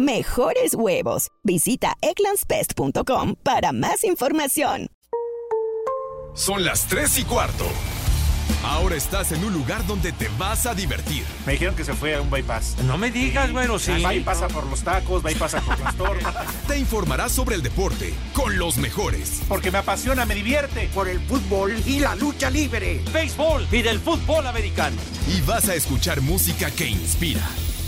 Mejores huevos. Visita egglandsbest.com para más información. Son las 3 y cuarto. Ahora estás en un lugar donde te vas a divertir. Me dijeron que se fue a un bypass. No me digas, bueno, sí. Va y pasa por los tacos, va y pasa por las torres. Te informarás sobre el deporte con los mejores. Porque me apasiona, me divierte. Por el fútbol y la lucha libre. Béisbol y del fútbol americano. Y vas a escuchar música que inspira.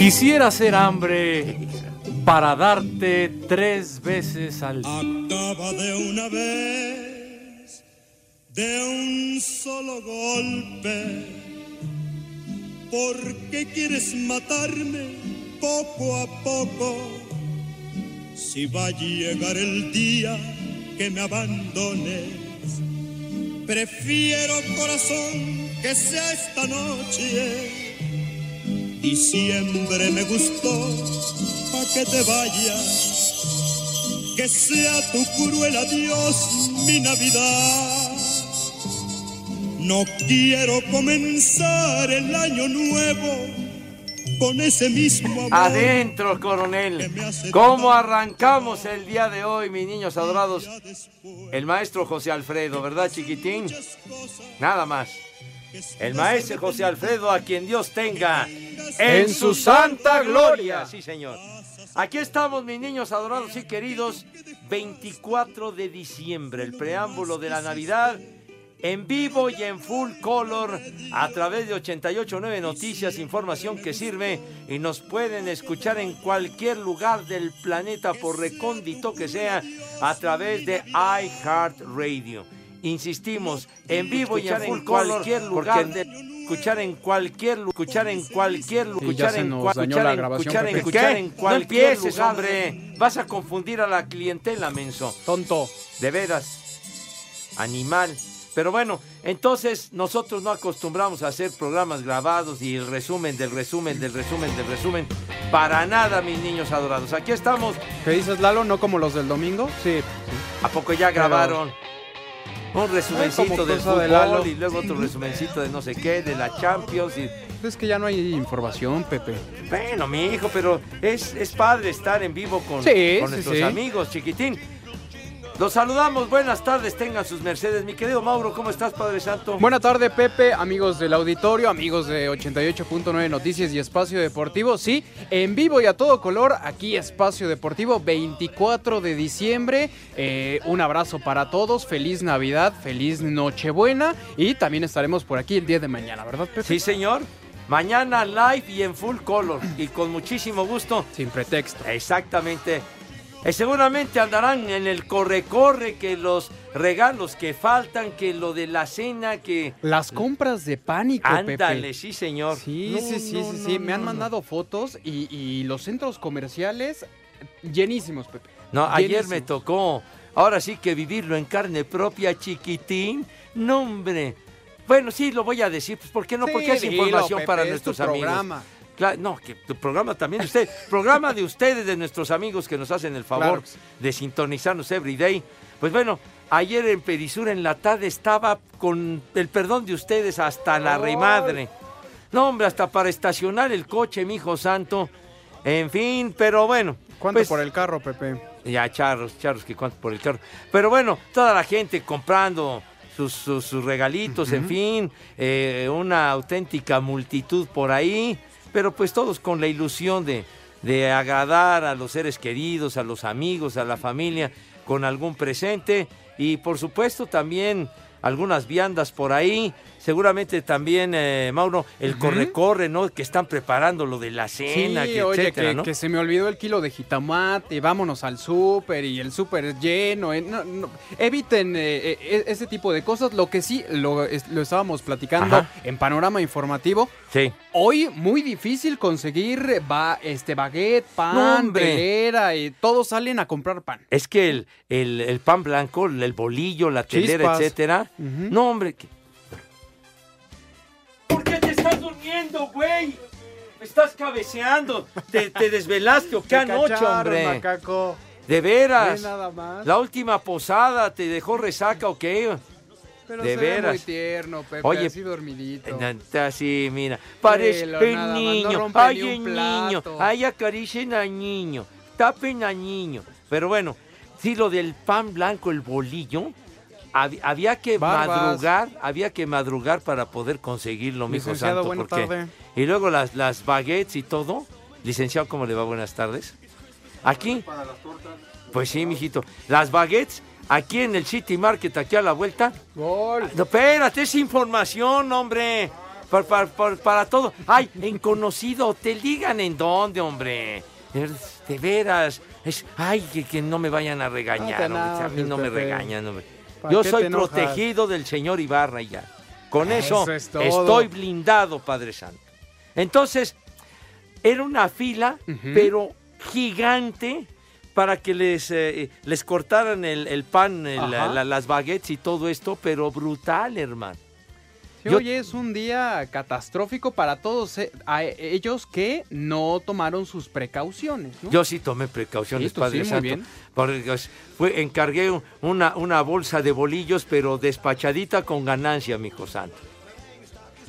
Quisiera hacer hambre para darte tres veces al día. Acaba de una vez, de un solo golpe. ¿Por qué quieres matarme poco a poco? Si va a llegar el día que me abandones, prefiero corazón que sea esta noche. Diciembre me gustó, pa' que te vayas, que sea tu cruel adiós mi Navidad. No quiero comenzar el año nuevo con ese mismo amor. Adentro, coronel. ¿Cómo arrancamos el día de hoy, mis niños adorados? El maestro José Alfredo, ¿verdad, chiquitín? Nada más. El maestro José Alfredo, a quien Dios tenga en su santa gloria. Sí, señor. Aquí estamos, mis niños adorados y queridos. 24 de diciembre, el preámbulo de la Navidad. En vivo y en full color a través de 889 Noticias, información que sirve y nos pueden escuchar en cualquier lugar del planeta por recóndito que sea a través de iHeartRadio. Insistimos, en vivo y en full cualquier lugar de escuchar en cualquier escuchar en cualquier lu- Sí, ya escuchar en nos cual- dañó escuchar la en- grabación, escuchar en- cualquier empieces, lugar. hombre. Vas a confundir a la clientela, menso. Tonto. De veras. Animal. Pero bueno, entonces nosotros no acostumbramos a hacer programas grabados y el resumen del resumen del resumen del resumen. Para nada, mis niños adorados. Aquí estamos. ¿Qué dices, Lalo? ¿No como los del domingo? Sí. ¿A poco ya Pero- grabaron? Un resumencito del de fútbol Lalo. y luego otro resumencito de no sé qué, de la Champions. Y... Es que ya no hay información, Pepe. Bueno, mi hijo, pero es, es padre estar en vivo con, Sí, con sí, nuestros sí. amigos, chiquitín. Los saludamos, buenas tardes, tengan sus mercedes. Mi querido Mauro, ¿cómo estás, Padre Santo? Buena tarde, Pepe, amigos del auditorio, amigos de 88.9 Noticias y Espacio Deportivo. Sí, en vivo y a todo color, aquí Espacio Deportivo, 24 de diciembre. Eh, un abrazo para todos, feliz Navidad, feliz Nochebuena y también estaremos por aquí el día de mañana, ¿verdad, Pepe? Sí, señor. Mañana live y en full color y con muchísimo gusto. Sin pretexto. Exactamente. Eh, seguramente andarán en el corre-corre, que los regalos que faltan, que lo de la cena, que... Las compras de pánico, Pepe. Ándale, sí, señor. Sí, No, sí, sí, no, sí, no, sí. Me han mandado fotos y, y los centros comerciales llenísimos, Pepe. No, ayer me tocó, ahora sí que vivirlo en carne propia, chiquitín. No, hombre. Bueno, sí, lo voy a decir, pues ¿por qué no? Sí, Porque es dilo, información Pepe, para es nuestros amigos. programa. No, que tu programa también de usted. programa de ustedes, de nuestros amigos que nos hacen el favor Claro de sintonizarnos every day. Pues bueno, ayer en Perisura en la tarde estaba con el perdón de ustedes hasta la Ay. remadre. No, hombre, hasta para estacionar el coche, mi hijo santo. En fin, pero bueno. ¿Cuánto pues, por el carro, Pepe? ya, charros, charros, que cuánto por el carro. Pero bueno, toda la gente comprando sus, sus- sus regalitos, en fin, eh, una auténtica multitud por ahí, pero pues todos con la ilusión de, de agradar a los seres queridos, a los amigos, a la familia, con algún presente y por supuesto también algunas viandas por ahí. Seguramente también, eh, Mauro, el corre-corre, ¿no? Que están preparando lo de la cena, sí, que oye, etcétera, que, ¿no? que se me olvidó el kilo de jitomate, vámonos al súper y el súper lleno. eh, no, no, eviten eh, eh, ese tipo de cosas. Lo que sí, lo, es- lo estábamos platicando Ajá. en panorama informativo. Sí. Hoy muy difícil conseguir ba- este baguette, pan, telera, y todos salen a comprar pan. Es que el, el- el pan blanco, el bolillo, la telera, Chispas. etcétera. No, hombre. Durmiendo, güey? Me estás cabeceando. ¿Te, te desvelaste o qué anoche, hombre? macaco. De veras. Ve nada más. La última posada te dejó resaca o qué? Pero de se ve muy veras. tierno, Pepe, Oye, así dormidito. Así, mira. Parece no niño. rompe Ay, un niño. Ay, acaricien al niño. Tapen al niño. Pero bueno, sí, lo del pan blanco, el bolillo. Hab- Había que Barbas. madrugar, había que madrugar para poder conseguirlo, mijo santo. buena porque- tarde. Y luego las, las baguettes y todo. Licenciado, ¿cómo le va? Buenas tardes. Aquí. Pues sí, mijito. Las baguettes, aquí en el City Market, aquí a la vuelta. Gol. No, espérate, es información, hombre. Para, para- para- para todo. Ay, en conocido hotel, digan en dónde, hombre. De, veras. Es, ay, que, que no me vayan a regañar, No te hombre. A mí no me regañan, hombre. ¿Para Yo soy protegido del señor Ibarra y ya. Con eso, Eso es estoy blindado, Padre Santo. Entonces, era una fila, pero gigante, para que les, eh, les cortaran el, el pan, el- Ajá. la- las baguettes y todo esto, pero brutal, hermano. Sí, Yo- Oye, es un día catastrófico para todos eh, a ellos que no tomaron sus precauciones, ¿no? Yo sí tomé precauciones, Sí, Padre sí, Santo. bien. porque, pues, fue, encargué una, una bolsa de bolillos, pero despachadita con ganancia, mijo santo.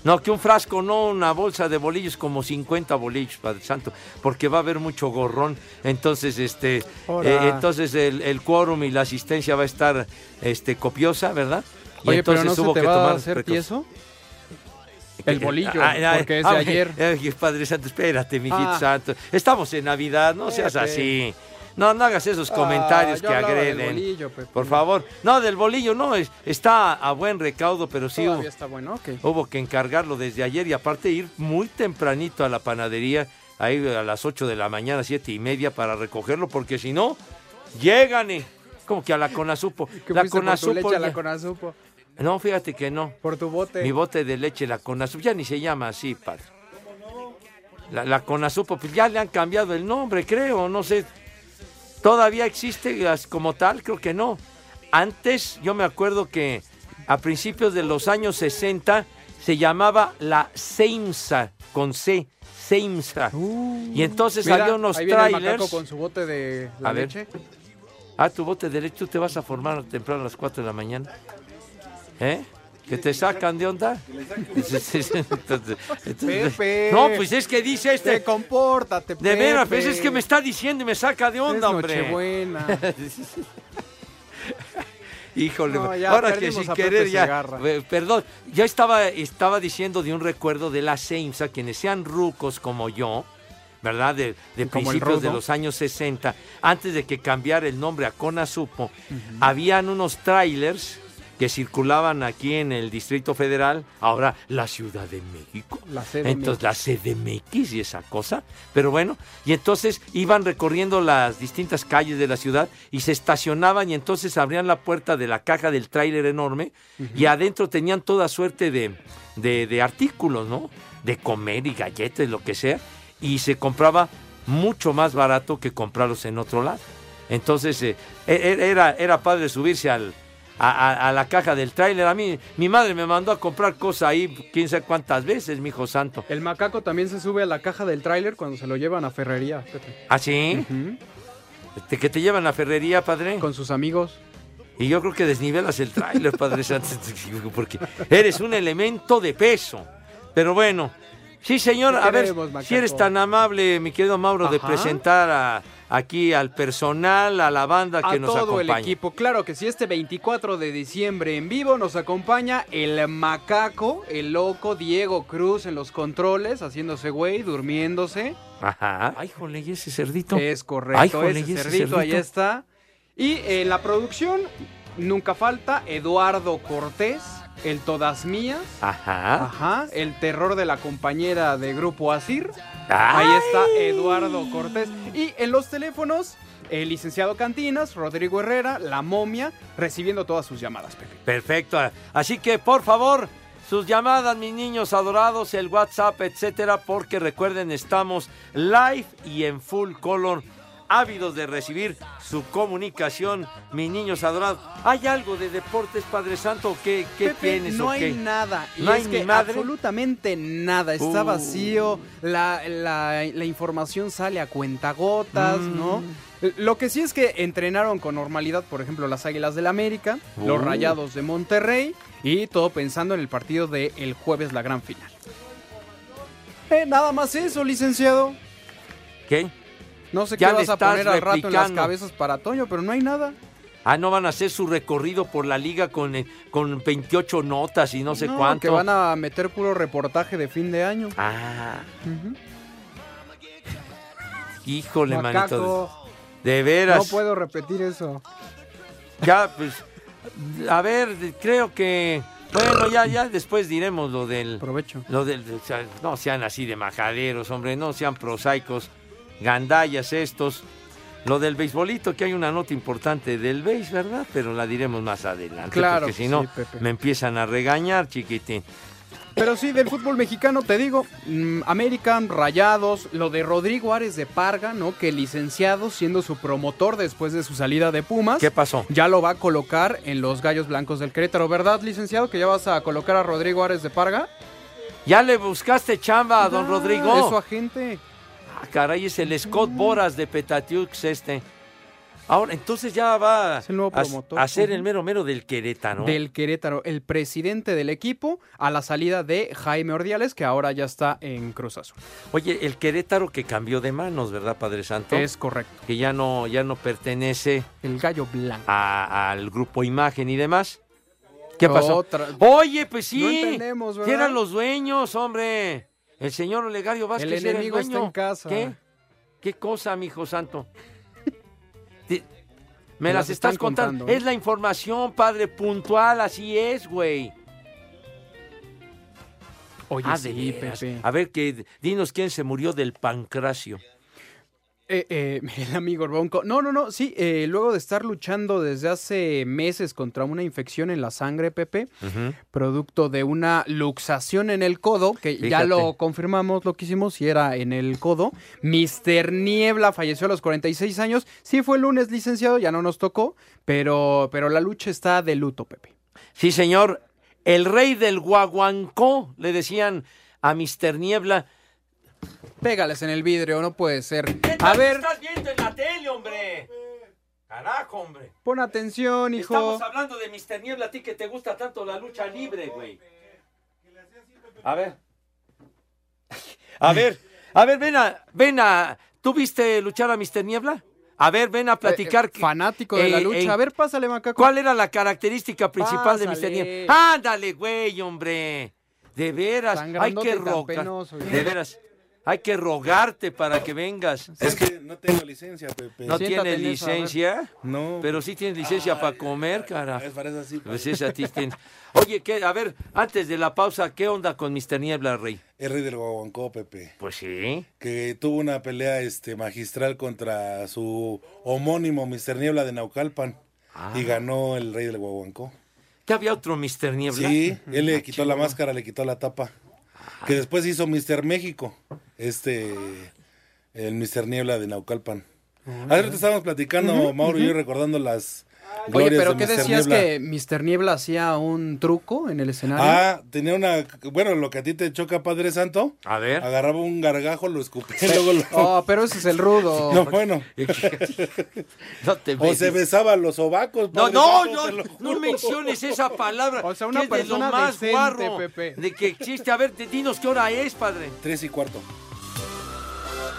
No, que un frasco, no una bolsa de bolillos, como 50 bolillos, Padre Santo, porque va a haber mucho gorrón. Entonces, este, eh, entonces el, el quórum y la asistencia va a estar este, copiosa, ¿verdad? Y Oye, pero entonces no se hubo te que va a tomar hacer tieso. El bolillo, Ah, ah, porque es de ah, ayer. ay, Padre Santo, espérate, mijito Ah. santo. Estamos en Navidad, no seas Pepe. así. No, no hagas esos comentarios Ah, yo que agreden. bolillo. Por favor. No, del bolillo no, es, está a buen recaudo, pero sí hubo, está bueno, ok. hubo que encargarlo desde ayer y aparte ir muy tempranito a la panadería, ahí a las 8 de la mañana, siete y media, para recogerlo, porque si no, llegan y... Como que a la Conasupo. La Conasupo leche a la Conasupo. No, fíjate que no. Por tu bote. Mi bote de leche, la Conasupo, ya ni se llama así, padre. La, la Conasupo, pues ya le han cambiado el nombre, creo, no sé. ¿Todavía existe como tal? Creo que no. Antes, yo me acuerdo que a principios de los años 60 se llamaba la Seimsa, con C, Seimsa. y entonces Mira, había unos ahí viene trailers. con su bote de la A ver. leche. Ah, tu bote de leche, tú te vas a formar temprano a las 4 de la mañana. ¿Eh? ¿Que te sacan de onda? Entonces- entonces- Pepe. No, pues es que dice Te este. compórtate, De veras, pues es que me está diciendo y me saca de onda, Es hombre. Nochebuena. Híjole, No, ya ahora que sin querer ya. Segarra. Perdón, yo estaba, estaba diciendo de un recuerdo de la Seimsa, quienes sean rucos como yo, ¿verdad? De, principios de los años 60, antes de que cambiara el nombre a Conasupo, habían unos trailers que circulaban aquí en el Distrito Federal, ahora la Ciudad de México. La CDMX. Entonces, la CDMX y esa cosa. Pero bueno, y entonces iban recorriendo las distintas calles de la ciudad y se estacionaban y entonces abrían la puerta de la caja del tráiler enorme y adentro tenían toda suerte de, de- de artículos, ¿no? De comer y galletas, lo que sea. Y se compraba mucho más barato que comprarlos en otro lado. Entonces, eh, e- e- era, era padre subirse al, a, a- a la caja del tráiler. A mí, mi madre me mandó a comprar cosas ahí, quién sabe cuántas veces, mi hijo santo. El macaco también se sube a la caja del tráiler cuando se lo llevan a Ferrería, Pepe. ¿Ah, sí? Ujú. ¿De que te llevan a ferrería, padre? Con sus amigos. Y yo creo que desnivelas el tráiler, padre santo, porque eres un elemento de peso. Pero bueno, Sí, señor, a ver, queremos, si macaco. eres tan amable, mi querido Mauro, de presentar a- aquí al personal, a la banda que a nos todo acompaña. el equipo. Claro que sí, este 24 de diciembre en vivo nos acompaña el macaco, el loco Diego Cruz en los controles, haciéndose güey, durmiéndose. Ajá. Ay, jole, ¿y ese cerdito? Es correcto, Ay, jole, ese ¿y ese cerdito, ahí está. Y en la producción, nunca falta Eduardo Cortés, el Todas Mías. Ajá. Ajá, el terror de la compañera de Grupo Asir. Ay. Ahí está Eduardo Cortés. Y en los teléfonos, el licenciado Cantinas, Rodrigo Herrera, La Momia, recibiendo todas sus llamadas, Pepe. Perfecto. Así que, por favor, sus llamadas, mis niños adorados, el WhatsApp, etcétera, porque recuerden, estamos live y en full color, ávidos de recibir su comunicación, mis niños adorados. ¿Hay algo de deportes, Padre Santo? ¿Qué, qué Pepe, tienes no o hay qué? nada. Y ¿No hay es ni que madre? absolutamente nada. Está Uh. vacío. La, la- la información sale a cuentagotas, Mm. ¿no? Lo que sí es que entrenaron con normalidad, por ejemplo, las Águilas del América, los Uh. Rayados de Monterrey y todo pensando en el partido del el jueves, la gran final. Eh, nada más eso, licenciado. ¿Qué? No sé Ya qué vas a poner al rato en las cabezas para Toño, pero no hay nada. Ah, no van a hacer su recorrido por la liga con, eh, con 28 notas y no sé No, cuánto. Que van a meter puro reportaje de fin de año. Ah, híjole, manito. Macaco, De veras. no puedo repetir eso. Ya, pues, a ver, creo que, bueno, ya, ya después diremos lo del, Provecho. lo del, o sea, no sean así de majaderos, hombre, no sean prosaicos, gandallas estos. Lo del beisbolito, que hay una nota importante del béis, ¿verdad? Pero la diremos más adelante, Claro porque que si no, sí, me empiezan a regañar, chiquitín. Pero sí, del fútbol mexicano, te digo, mm, American, Rayados, lo de Rodrigo Ares de Parga, ¿no? Que licenciado, siendo su promotor después de su salida de Pumas, ¿Qué pasó? ya lo va a colocar en los Gallos Blancos del Querétaro, ¿verdad, licenciado? Que ya vas a colocar a Rodrigo Ares de Parga. ¿Ya le buscaste chamba a don Ah, Rodrigo? Es su agente. Ah, caray, es el Scott Boras de Petatiux este. Ahora, entonces ya va Es el nuevo a, promotor. a ser el mero mero del Querétaro. Del Querétaro, el presidente del equipo, a la salida de Jaime Ordiales, que ahora ya está en Cruz Azul. Oye, el Querétaro que cambió de manos, ¿verdad, Padre Santo? Es correcto. Que ya no, ya no pertenece El gallo blanco. a- al grupo Imagen y demás. ¿Qué pasó? Otra- Oye, pues sí. No entendemos, ¿verdad? que eran los dueños, hombre. El señor Olegario Vázquez El era el enemigo está dueño. en casa. ¿Qué? ¿Qué cosa, mi hijo santo? Te- Me las estás contando. contando, ¿eh? Es la información, padre, puntual, así es, güey. Oye, Ah, sí. Pepe. A ver, que dinos quién se murió del pancracio. Eh, eh, el amigo Ronco. No, no, no, sí, eh, luego de estar luchando desde hace meses contra una infección en la sangre, Pepe, producto de una luxación en el codo, que ya lo confirmamos, lo que hicimos, si era en el codo. Mr. Niebla falleció a los 46 años. Sí, fue el lunes, licenciado, ya no nos tocó, pero, pero la lucha está de luto, Pepe. Sí, señor. El rey del guaguancó, le decían a Mister Niebla. Pégales en el vidrio, no puede ser. A ver, estás viendo en la tele, hombre? Carajo, hombre. pon atención, hijo. Estamos hablando de Mister Niebla, a ti que te gusta tanto la lucha libre, güey. A ver. A ver, a ver, ven a, ven a, ¿tú viste luchar a Mister Niebla? A ver, ven a platicar. Eh, eh, que- fanático de la eh, lucha. A ver, pásale, macaco. ¿Cuál era la característica principal de Mister Pásale. Niebla? Ándale, güey, hombre. De veras, hay que penoso, güey. De veras, hay que rogarte para que vengas. Es que no tengo licencia, Pepe. No Siéntate tienes esa, licencia, No. pero sí tienes licencia para comer, cara. Es para eso así. Pues es a ti tienes- Oye, ¿qué? a ver, antes de la pausa, ¿qué onda con Mister Niebla, Rey? El rey del Guaguancó, Pepe. Pues sí. Que tuvo una pelea este, magistral contra su homónimo Mr. Niebla de Naucalpan. Ah. Y ganó el rey del Guaguancó. ¿Que había otro Mister Niebla? Sí, él le quitó la máscara, le quitó la tapa. Que después hizo Mr. México. Este. El Mr. Niebla de Naucalpan. Ayer te estábamos platicando, Mauro y yo, recordando las Oye, glorias pero de ¿qué Mr. decías Niebla. que Mr. Niebla hacía un truco en el escenario? Ah, tenía una. Bueno, lo que a ti te choca, Padre Santo. A ver. Agarraba un gargajo, lo escupía y luego lo. Oh, pero ese es el rudo. No, bueno. No te O se besaba los sobacos. No, Padre no, Santo, no, no menciones esa palabra. O sea, una que es de lo persona más decente, guarro Pepe. de que existe. A ver, te- dinos qué hora es, padre. Tres y cuarto.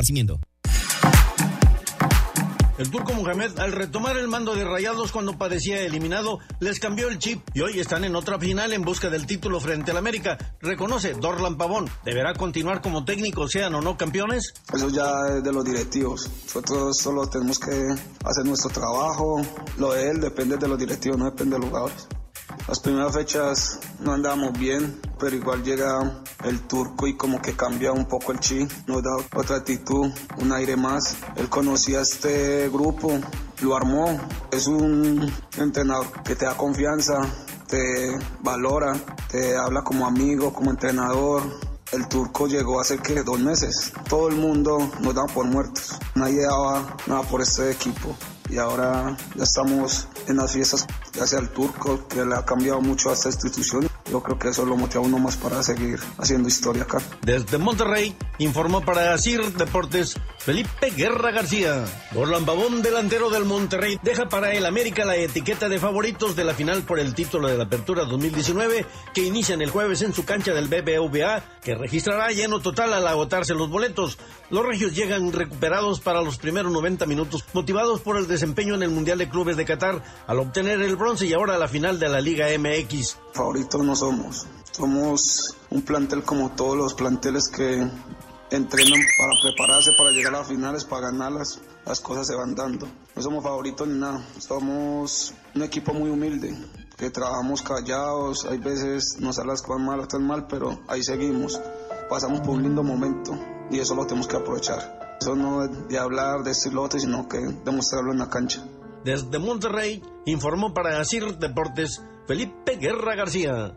esparcimiento. El turco Mohamed, al retomar el mando de Rayados cuando padecía eliminado, les cambió el chip y hoy están en otra final en busca del título frente al América. Reconoce Dorlan Pavón, ¿deberá continuar como técnico, sean o no campeones? Eso ya es de los directivos. Nosotros solo tenemos que hacer nuestro trabajo. Lo de él depende de los directivos, no depende de los jugadores. Las primeras fechas no andábamos bien, pero igual llega el turco y como que cambia un poco el chi, nos da otra actitud, un aire más. Él conocía este grupo, lo armó. Es un entrenador que te da confianza, te valora, te habla como amigo, como entrenador. El turco llegó hace que dos meses. Todo el mundo nos daba por muertos. Nadie daba nada por este equipo. Y ahora ya estamos en las fiestas gracias al turco, que le ha cambiado mucho a esta institución. Yo creo que eso lo motiva uno más para seguir haciendo historia acá. Desde Monterrey, informó para CIR Deportes Felipe Guerra García. Orlan Pavón, delantero del Monterrey, deja para el América la etiqueta de favoritos de la final por el título de la Apertura 2019 que inician el jueves en su cancha del BBVA, que registrará lleno total al agotarse los boletos. Los regios llegan recuperados para los primeros 90 minutos, motivados por el desempeño en el Mundial de Clubes de Qatar al obtener el bronce y ahora la final de la Liga MX. Favoritos no somos. Somos un plantel como todos los planteles que entrenan para prepararse para llegar a las finales, para ganarlas. Las cosas se van dando. No somos favoritos ni nada. Somos un equipo muy humilde, que trabajamos callados. Hay veces nos salen las cosas mal, están mal, pero ahí seguimos. Pasamos por un lindo momento y eso lo tenemos que aprovechar. Eso no es de hablar, de decir lo otro, sino que demostrarlo en la cancha. Desde Monterrey, informó para CIR Deportes Felipe Guerra García.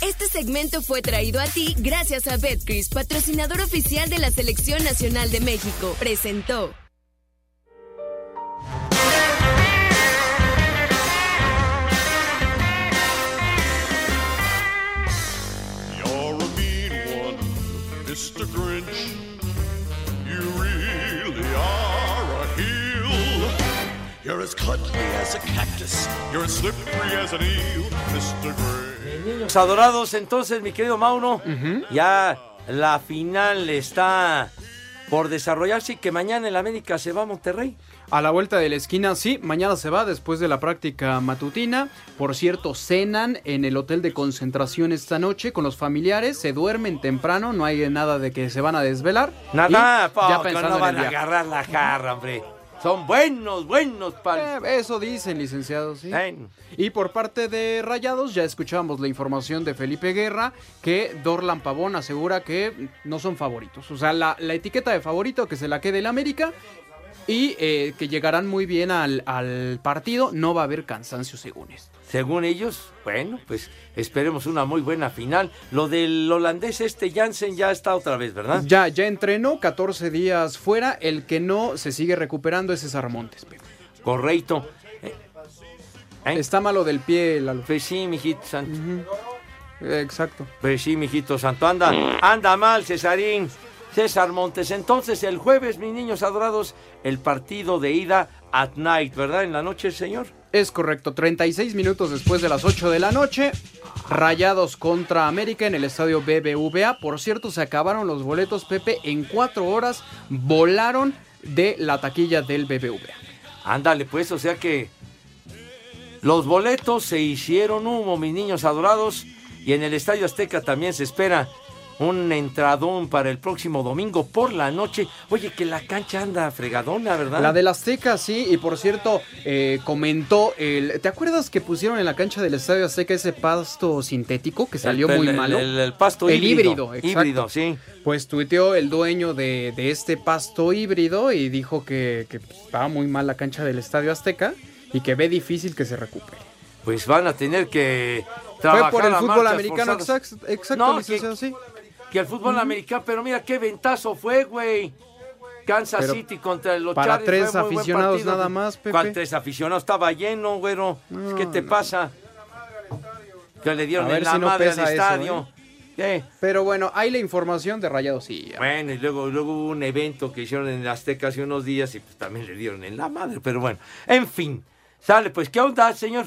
Este segmento fue traído a ti gracias a Betcris, patrocinador oficial de la Selección Nacional de México. Presentó. You're a mean one, Mr. Grinch. You really are a heel. You're as cuddly as a cactus. You're as slippery as an eel, Mr. Grinch. Niños adorados, entonces, mi querido Mauro, ya la final está por desarrollarse y que mañana el América se va a Monterrey. A la vuelta de la esquina, sí, mañana se va después de la práctica matutina. Por cierto, cenan en el hotel de concentración esta noche con los familiares, se duermen temprano, no hay nada de que se van a desvelar. Nada, ya pensando no en van el a agarrar la jarra, hombre. Son buenos, buenos pal. Eh, eso dicen, licenciados, sí. Y por parte de Rayados, ya escuchábamos la información de Felipe Guerra, que Dorlan Pavón asegura que no son favoritos. O sea, la, la etiqueta de favorito que se la quede el América y eh, que llegarán muy bien al, al partido. No va a haber cansancio según esto. Según ellos, bueno, pues esperemos una muy buena final. Lo del holandés este Jansen ya está otra vez, ¿verdad? Ya, ya entrenó 14 días fuera. El que no se sigue recuperando es César Montes. Pepe. Correcto. Eh, Está malo del pie, Lalo. Pues sí, mijito santo. Exacto. Pues sí, mijito santo. Anda, anda mal, Cesarín. César Montes. Entonces, el jueves, mis niños adorados, el partido de ida at night, ¿verdad? En la noche, señor. Es correcto, 36 minutos después de las 8 de la noche, Rayados contra América en el estadio BBVA. Por cierto, se acabaron los boletos, Pepe, en cuatro horas volaron de la taquilla del BBVA. Ándale, pues, o sea que los boletos se hicieron humo, mis niños adorados, y en el Estadio Azteca también se espera un entradón para el próximo domingo por la noche. Oye, que la cancha anda fregadona, ¿verdad? La del Azteca, sí, y por cierto, eh, comentó el. ¿Te acuerdas que pusieron en la cancha del Estadio Azteca ese pasto sintético que salió El- muy el- malo? el- el pasto El híbrido. híbrido, exacto. Híbrido, sí. Pues tuiteó el dueño de, de este pasto híbrido y dijo que, que, pues, estaba muy mal la cancha del Estadio Azteca y que ve difícil que se recupere. Pues van a tener que Fue trabajar por el a fútbol americano, forzadas. exacto, exacto No, licenciado, sí. Que el fútbol americano, pero mira qué ventazo fue, güey. Kansas Pero City contra los para Chargers. tres fue muy buen aficionados partido. nada más, Pepe. ¿Cuál tres aficionados? Estaba lleno, güero. ¿Qué te pasa? Que le dieron en la madre al estadio. ¿Qué? Pero bueno, hay la información de Rayados sí. Bueno, y luego, luego hubo un evento que hicieron en Azteca hace unos días y pues también le dieron en la madre. Pero bueno, en fin. Sale, pues, ¿qué onda, señor?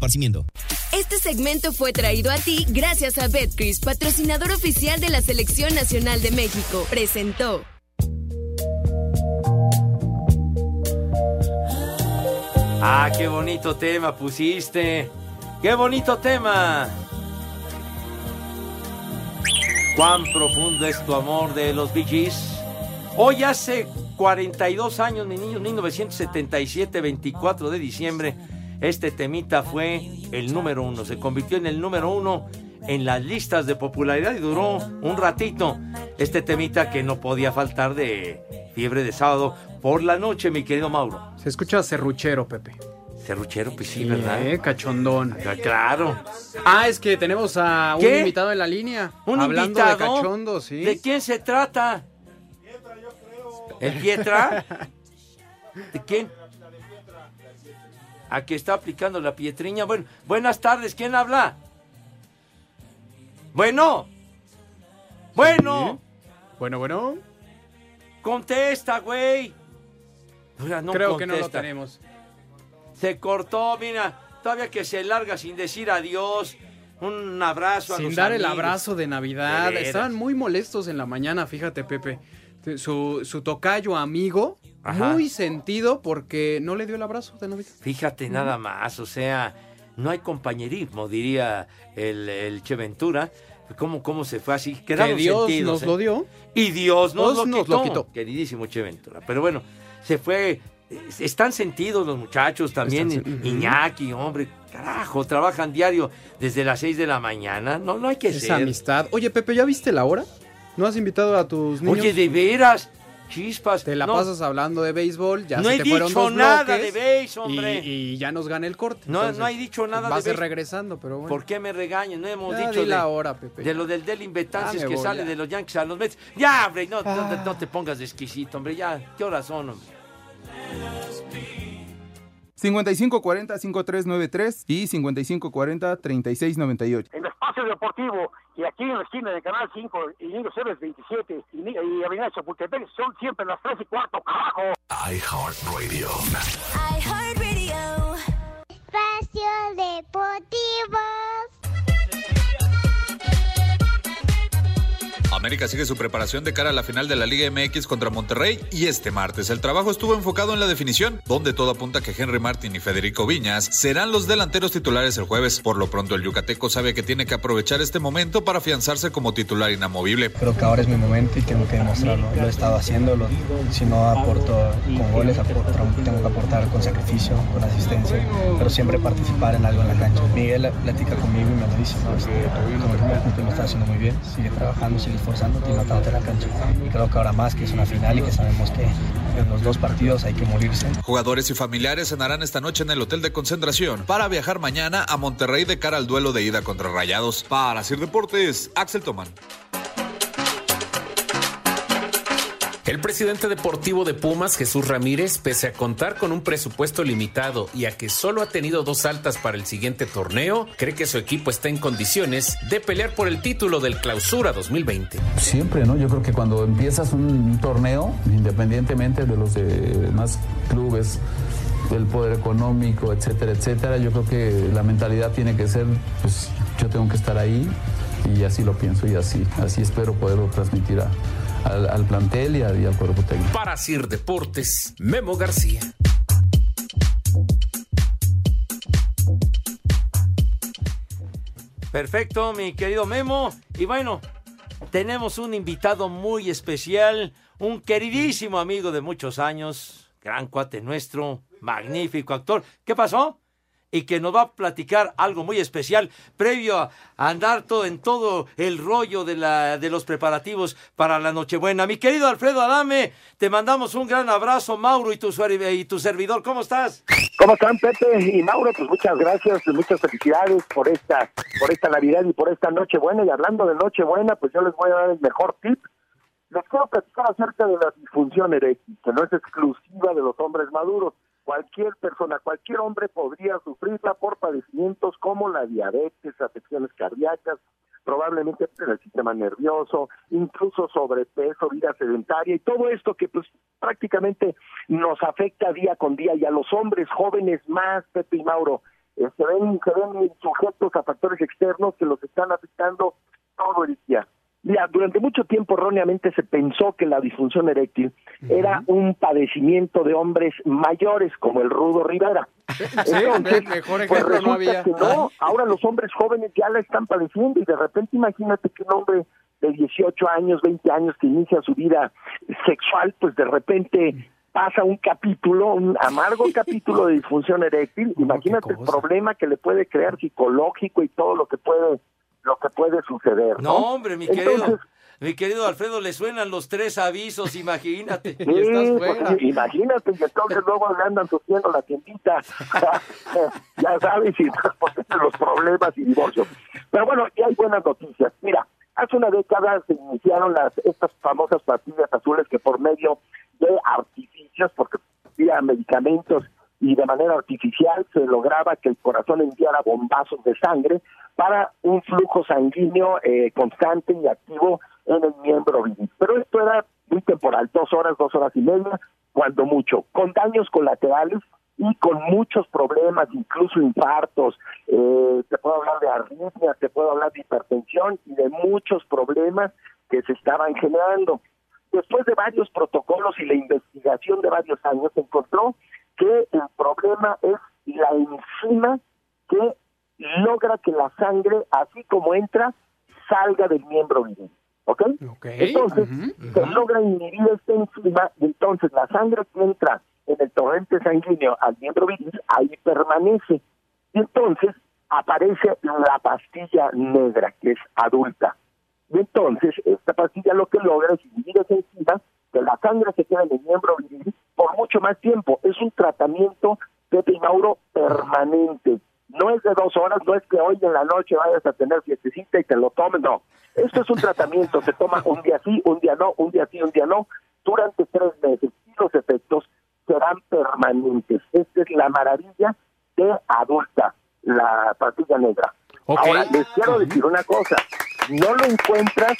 esparcimiento. Este segmento fue traído a ti gracias a Betcris, patrocinador oficial de la Selección Nacional de México. Presentó. Ah, qué bonito tema pusiste. Qué bonito tema. Cuán profundo es tu amor de los Bee Gees. Hoy hace 42 años, mi niño, 1977, 24 de diciembre, este temita fue el número uno. Se convirtió en el número uno en las listas de popularidad y duró un ratito. Este temita que no podía faltar de fiebre de sábado por la noche, mi querido Mauro. Se escucha serruchero, Pepe. Serruchero, pues sí, ¿verdad? Eh, cachondón. Claro. Ah, es que tenemos a un ¿Qué? invitado en la línea. ¿Un hablando invitado? de cachondo, sí. ¿De quién se trata? ¿El Pietra? ¿De quién? ¿A que está aplicando la pietriña? Bueno, buenas tardes, ¿quién habla? Bueno. Bueno. Bueno, bueno. Contesta, güey. No Creo que no lo tenemos. Se cortó, mira. Todavía que se larga sin decir adiós. Un abrazo a Sin los dar el abrazo de Navidad. Estaban muy molestos en la mañana, fíjate, Pepe. Su, su tocayo amigo, Ajá. muy sentido porque no le dio el abrazo de Navidad. Fíjate nada más, o sea, no hay compañerismo, diría el, el Che Ventura. ¿Cómo, ¿Cómo se fue así? Quedaron que Dios sentidos, nos ¿eh? lo dio. Y Dios nos, Dios lo, nos quitó, lo quitó. Queridísimo Che Ventura. Pero bueno, se fue. Están sentidos los muchachos también. Están Iñaki, hombre, carajo, trabajan diario desde las 6 de la mañana. No, no hay que Esa ser. amistad. Oye, Pepe, ¿ya viste la hora? ¿No has invitado a tus niños? Oye, de veras, chispas. Te la no, pasas hablando de béisbol, ya No se he te fueron dicho dos nada bloques de béis, hombre. Y, y ya nos gana el corte. No, Entonces, no he dicho nada vas de a ir béis. regresando, pero bueno. ¿Por qué me regañan? No hemos Ya dicho di la de, hora, Pepe. de lo del Ya me que voy, sale ya. de los Yankees a los Mets. Ya, hombre, no, no, Ah. no te pongas de exquisito, hombre. Ya, ¿qué horas son, hombre? 5540-5393 y 5540-3698. En Espacio Deportivo y aquí en la esquina de Canal 5 y Niños Héroes 27 y, y Avenida Chapultepec son siempre las 3 y cuarto, carajo. iHeartRadio. Espacio Deportivo. América sigue su preparación de cara a la final de la Liga MX contra Monterrey y este martes el trabajo estuvo enfocado en la definición, donde todo apunta que Henry Martin y Federico Viñas serán los delanteros titulares el jueves. Por lo pronto el yucateco sabe que tiene que aprovechar este momento para afianzarse como titular inamovible. Creo que ahora es mi momento y tengo que demostrarlo. Lo he estado haciendo, lo- si no aporto con goles, tengo que aportar con sacrificio, con asistencia, pero siempre participar en algo en la cancha. Miguel platica conmigo y me lo dice. Este, como lo está haciendo muy bien, sigue trabajando, sigue esforzándote y en la cancha. Y creo que ahora más que es una final y que sabemos que en los dos partidos hay que morirse. Jugadores y familiares cenarán esta noche en el hotel de concentración para viajar mañana a Monterrey de cara al duelo de ida contra Rayados. Para Sir Deportes, Axel Tomán. El presidente deportivo de Pumas, Jesús Ramírez, pese a contar con un presupuesto limitado y a que solo ha tenido dos altas para el siguiente torneo, cree que su equipo está en condiciones de pelear por el título del Clausura 2020. Siempre, ¿no? Yo creo que cuando empiezas un, torneo, independientemente de los demás clubes, del poder económico, etcétera, etcétera, yo creo que la mentalidad tiene que ser, pues yo tengo que estar ahí y así lo pienso y así, así espero poderlo transmitir a- al, al plantel y, a- y al cuerpo técnico. Para Sir Deportes, Memo García. Perfecto, mi querido Memo. Y bueno, tenemos un invitado muy especial, un queridísimo amigo de muchos años, gran cuate nuestro, magnífico actor. ¿Qué pasó? Y que nos va a platicar algo muy especial previo a andar todo en todo el rollo de, la, de los preparativos para la Nochebuena. Mi querido Alfredo Adame, te mandamos un gran abrazo, Mauro y tu, y tu servidor. ¿Cómo estás? ¿Cómo están Pepe y Mauro? Pues muchas gracias, muchas felicidades por esta, por esta Navidad y por esta Nochebuena. Y hablando de Nochebuena, pues yo les voy a dar el mejor tip. Les quiero platicar acerca de la disfunción eréctil, que no es exclusiva de los hombres maduros. Cualquier persona, cualquier hombre podría sufrirla por padecimientos como la diabetes, afecciones cardíacas, probablemente en el sistema nervioso, incluso sobrepeso, vida sedentaria y todo esto que pues prácticamente nos afecta día con día y a los hombres jóvenes más, Pepe y Mauro, eh, se ven, se ven sujetos a factores externos que los están afectando todo el día. Mira, durante mucho tiempo erróneamente se pensó que la disfunción eréctil era un padecimiento de hombres mayores como el Rudo Rivera. Entonces, mejor pues ejemplo no resulta había. que no, ahora los hombres jóvenes ya la están padeciendo y de repente imagínate que un hombre de 18 años, 20 años que inicia su vida sexual, pues de repente pasa un capítulo, un amargo capítulo de disfunción eréctil, imagínate el problema que le puede crear psicológico y todo lo que puede lo que puede suceder, ¿no? No, hombre, mi querido. Entonces, Mi querido Alfredo, le suenan los tres avisos, imagínate. Sí, pues, imagínate, y entonces luego le andan sosteniendo la tiendita, ya sabes, y después los problemas y divorcio. Pero bueno, y hay buenas noticias. Mira, hace una década se iniciaron las estas famosas pastillas azules que por medio de artificios, porque había medicamentos y de manera artificial se lograba que el corazón enviara bombazos de sangre para un flujo sanguíneo eh, constante y activo en el miembro viril. Pero esto era muy temporal, dos horas, dos horas y media, cuando mucho, con daños colaterales y con muchos problemas, incluso infartos, eh, te puedo hablar de arritmias, te puedo hablar de hipertensión y de muchos problemas que se estaban generando. Después de varios protocolos y la investigación de varios años, se encontró que el problema es la enzima que logra que la sangre, así como entra, salga del miembro viril. ¿Ok? Entonces, se logra inhibir esta enzima y entonces la sangre que entra en el torrente sanguíneo al miembro viril, ahí permanece. Y entonces aparece la pastilla negra, que es adulta. Y entonces, esta pastilla lo que logra es inhibir esa enzima, que la sangre se queda en el miembro viril por mucho más tiempo. Es un tratamiento, Pepe y Mauro, permanente. No es de dos horas, no es que hoy en la noche vayas a tener fiestecita y te lo tomes, no. Esto es un tratamiento, se toma un día sí, un día no, un día sí, un día no, durante tres meses. Y los efectos serán permanentes. Esta es la maravilla de adulta, la pastilla negra. Ahora, les quiero decir una cosa, no lo encuentras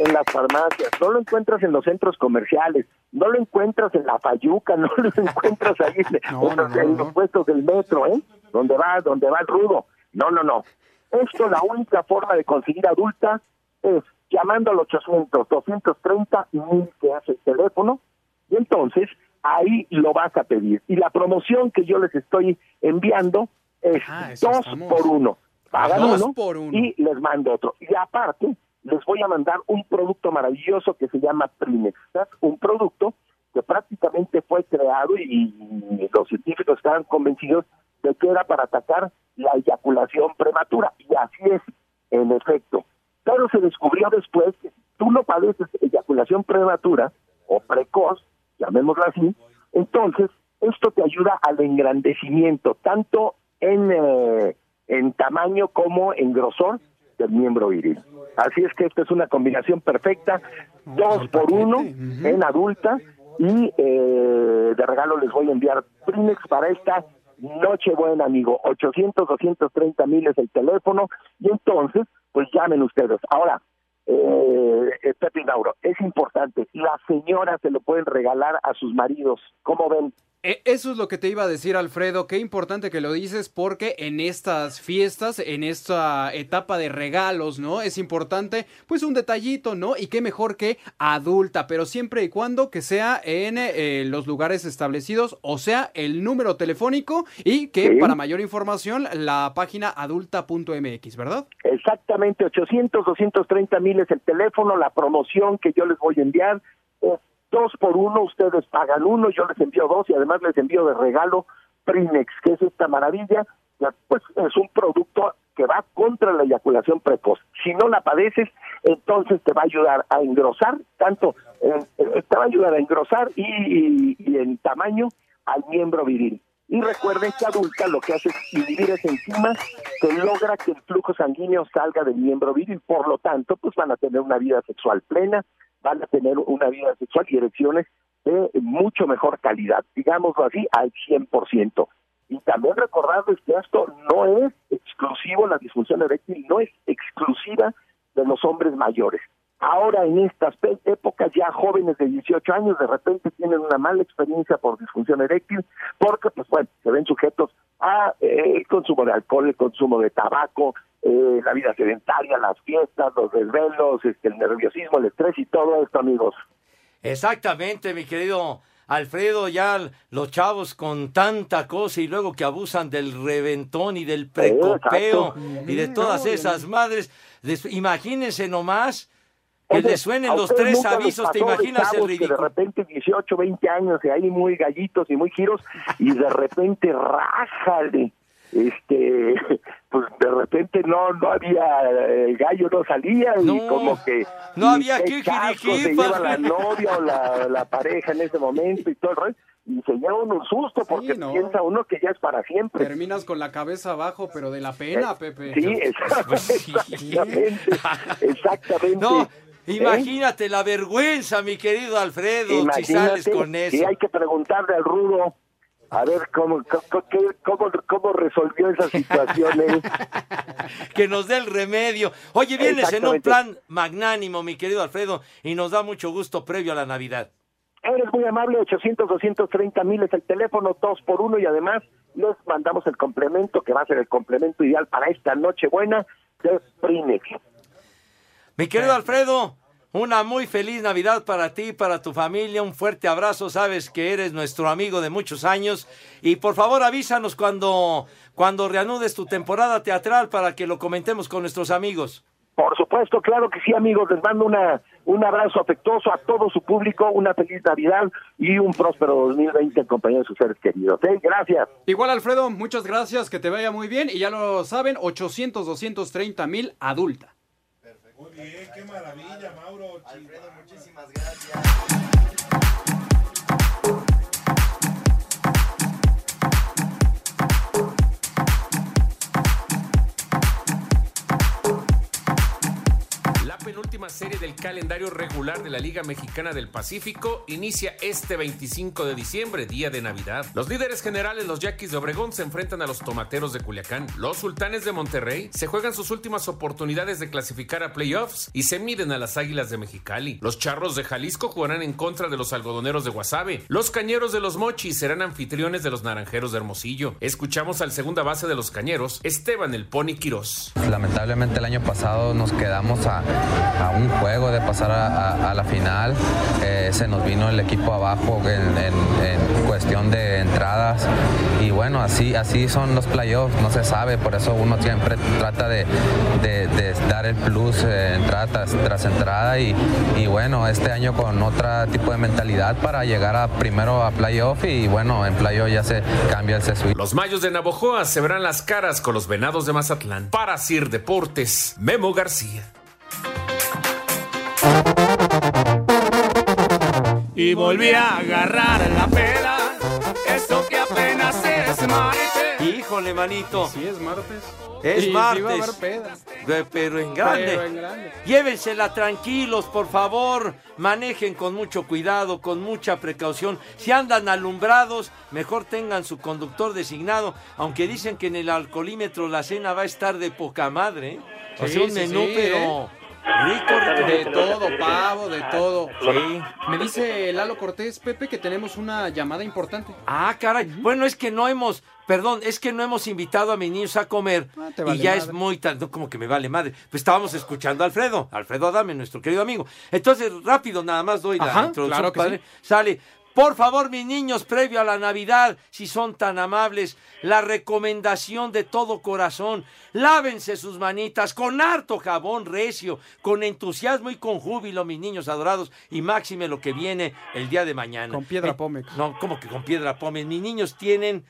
en las farmacias, no lo encuentras en los centros comerciales, no lo encuentras en la Fayuca, no lo encuentras ahí en, en los, en los puestos del metro, ¿eh? Donde va, donde va el rudo. No, no, no. Esto, la única forma de conseguir adulta es llamando al 800 230 mil que hace el teléfono y entonces ahí lo vas a pedir. Y la promoción que yo les estoy enviando es Ah, dos estamos. por uno. Pagan Dos uno por uno. y les mando otro. Y aparte, les voy a mandar un producto maravilloso que se llama Primex. ¿sabes? Un producto que prácticamente fue creado y, y los científicos estaban convencidos de que era para atacar la eyaculación prematura. Y así es, en efecto. Pero se descubrió después que si tú no padeces eyaculación prematura o precoz, llamémoslo así, entonces esto te ayuda al engrandecimiento, tanto en, eh, en tamaño como en grosor del miembro viril. Así es que esta es una combinación perfecta, dos por uno en adulta y eh, de regalo les voy a enviar Primex para esta noche buena, amigo. 800, 230 mil es el teléfono y entonces, pues llamen ustedes. Ahora, eh, eh, Pepe Mauro, es importante, las señoras se lo pueden regalar a sus maridos. ¿Cómo ven? E- Eso es lo que te iba a decir, Alfredo. Qué importante que lo dices porque en estas fiestas, en esta etapa de regalos, ¿no? Es importante, pues un detallito, ¿no? Y qué mejor que adulta, pero siempre y cuando que sea en eh, los lugares establecidos, o sea, el número telefónico y que Sí. para mayor información la página adulta.mx, ¿verdad? Exactamente, 800, 230 mil es el teléfono, la promoción que yo les voy a enviar es dos por uno, ustedes pagan uno, yo les envío dos y además les envío de regalo Prinex, que es esta maravilla, pues es un producto que va contra la eyaculación precoz. Si no la padeces, entonces te va a ayudar a engrosar, tanto, eh, te va a ayudar a engrosar y en tamaño al miembro viril. Y recuerden que adulta lo que hace es inhibir esa enzima que logra que el flujo sanguíneo salga del miembro viril. Por lo tanto, pues van a tener una vida sexual plena, van a tener una vida sexual y erecciones de mucho mejor calidad, digámoslo así, al 100%. Y también recordarles que esto no es exclusivo, la disfunción eréctil no es exclusiva de los hombres mayores. Ahora en estas épocas ya jóvenes de 18 años de repente tienen una mala experiencia por disfunción eréctil porque pues bueno, se ven sujetos a eh, el consumo de alcohol, el consumo de tabaco, eh, la vida sedentaria, las fiestas, los desvelos, este, el nerviosismo, el estrés y todo esto amigos. Exactamente, mi querido Alfredo, ya los chavos con tanta cosa y luego que abusan del reventón y del precopeo Exacto. y de todas esas madres. Imagínense nomás que les suenen ¿a los tres avisos, ¿te imaginas el que de repente 18, 20 años y ahí muy gallitos y muy giros y de repente rájale. Este, pues de repente no no había el gallo no salía y No, como que no había casco se lleva la novia o la, la pareja en ese momento y todo el rollo y se lleva uno un susto porque no. piensa uno que ya es para siempre. Terminas con la cabeza abajo, pero de la pena, Pepe. Sí, exactamente. Exactamente. No, ¿Eh? imagínate la vergüenza, mi querido Alfredo, si Imagínate, sales con eso. Y hay que preguntarle al rudo a ver cómo, cómo, cómo, cómo resolvió esa situación él. que nos dé el remedio. Oye, vienes en un plan magnánimo, mi querido Alfredo, y nos da mucho gusto previo a la Navidad. Eres muy amable, 800, 230 mil es el teléfono, dos por uno y además les mandamos el complemento que va a ser el complemento ideal para esta noche buena de Prinex. Mi querido Alfredo, una muy feliz Navidad para ti, para tu familia, un fuerte abrazo, sabes que eres nuestro amigo de muchos años y por favor avísanos cuando, cuando reanudes tu temporada teatral para que lo comentemos con nuestros amigos. Por supuesto, claro que sí, amigos. Les mando una, un abrazo afectuoso a todo su público, una feliz Navidad y un próspero 2020 en compañía de sus seres queridos. ¿eh? Gracias. Igual, Alfredo, muchas gracias, que te vaya muy bien. Y ya lo saben, 800, 230 mil adulta. Muy bien, qué maravilla, Mauro. Alfredo, muchísimas La penúltima serie del calendario regular de la Liga Mexicana del Pacífico inicia este 25 de diciembre, día de Navidad. Los líderes generales, los Yaquis de Obregón, se enfrentan a los Tomateros de Culiacán. Los Sultanes de Monterrey se juegan sus últimas oportunidades de clasificar a playoffs y se miden a las Águilas de Mexicali. Los Charros de Jalisco jugarán en contra de los Algodoneros de Guasave. Los Cañeros de los Mochis serán anfitriones de los Naranjeros de Hermosillo. Escuchamos al segunda base de los Cañeros, Esteban el Pony Quirós. Lamentablemente el año pasado nos quedamos a, a un juego de pasar a, la final. Eh, se nos vino el equipo abajo en, en- en cuestión de entradas. Y bueno, así, así son los playoffs, no se sabe, por eso uno siempre trata de, dar el plus eh, entrada tras, entrada. Y, y bueno, este año con otro tipo de mentalidad para llegar a primero a playoff y bueno, en playoff ya se cambia el sesuí. Los Mayos de Navojoa se verán las caras con los Venados de Mazatlán. Para Sir Deportes, Memo García. Y volví a agarrar la pela. Eso que apenas es martes. Híjole, manito. Sí, es martes. Es Y martes. va a haber peda. De- Pero en grande. Pero en grande. Llévensela tranquilos, por favor. Manejen con mucho cuidado, con mucha precaución. Si andan alumbrados, mejor tengan su conductor designado. Aunque dicen que en el alcoholímetro la cena va a estar de poca madre. ¿eh? O Sí, sea, un sí, menú, sí, pero ¿eh? Rico, rico. De todo, pavo, de todo. Sí. Me dice Lalo Cortés, Pepe, que tenemos una llamada importante. Ah, caray. Bueno, es que no hemos, perdón, es que no hemos invitado a mis niños a comer Ah, te y ya madre. es muy tarde, no, como que me vale madre. Pues estábamos escuchando a Alfredo, Alfredo Adame, nuestro querido amigo. Entonces, rápido, nada más doy la Ajá, introducción, claro que padre. sí. Sale. Por favor, mis niños, previo a la Navidad, si son tan amables, la recomendación de todo corazón, lávense sus manitas con harto jabón recio, con entusiasmo y con júbilo, mis niños adorados, y máxime lo que viene el día de mañana. Con piedra Eh, Pómex. no, como que con piedra pómez. Mis niños tienen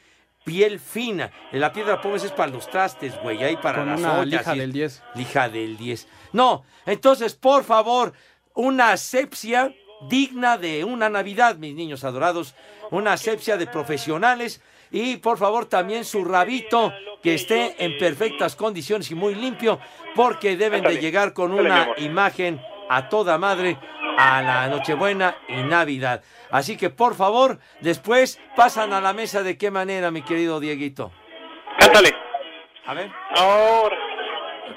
piel fina. La piedra pómez es para los trastes, güey. Ahí para Con las una ollas lija del 10. Lija del 10. No, entonces, por favor, una asepsia digna de una Navidad, mis niños adorados. Una asepsia de profesionales. Y por favor también su rabito que esté en perfectas condiciones y muy limpio porque deben de llegar con una imagen a toda madre a la Nochebuena y Navidad. Así que por favor, después pasan a la mesa de qué manera, mi querido Dieguito. Cántale. A ver. Ahora.